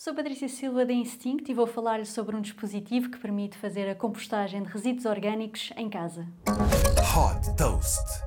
Sou Patrícia Silva da Instinct e vou falar sobre um dispositivo que permite fazer a compostagem de resíduos orgânicos em casa. Hot Toast.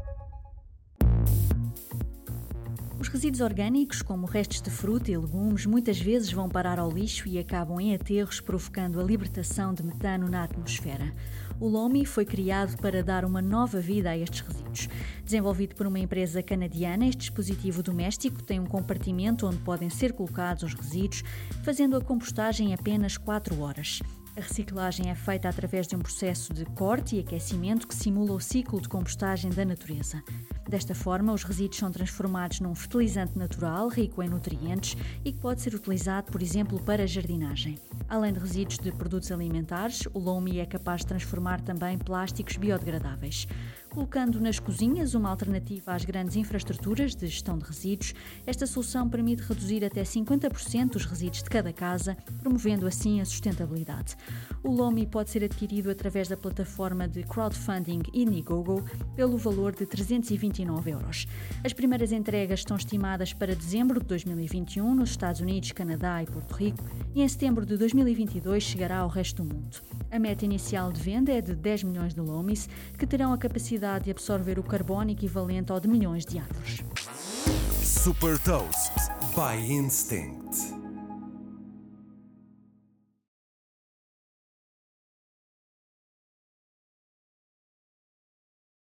Os resíduos orgânicos, como restos de fruta e legumes, muitas vezes vão parar ao lixo e acabam em aterros, provocando a libertação de metano na atmosfera. O LOMI foi criado para dar uma nova vida a estes resíduos. Desenvolvido por uma empresa canadiana, este dispositivo doméstico tem um compartimento onde podem ser colocados os resíduos, fazendo a compostagem em apenas 4 horas. A reciclagem é feita através de um processo de corte e aquecimento que simula o ciclo de compostagem da natureza. Desta forma, os resíduos são transformados num fertilizante natural rico em nutrientes e que pode ser utilizado, por exemplo, para jardinagem. Além de resíduos de produtos alimentares, o Lomi é capaz de transformar também plásticos biodegradáveis. Colocando nas cozinhas uma alternativa às grandes infraestruturas de gestão de resíduos, esta solução permite reduzir até 50% os resíduos de cada casa, promovendo assim a sustentabilidade. O Lomi pode ser adquirido através da plataforma de crowdfunding Indiegogo pelo valor de 329 euros. As primeiras entregas estão estimadas para dezembro de 2021 nos Estados Unidos, Canadá e Porto Rico e em setembro de 2022 chegará ao resto do mundo. A meta inicial de venda é de 10 milhões de lomis, que terão a capacidade de absorver o carbono equivalente ao de milhões de árvores. Super Toast by Instinct.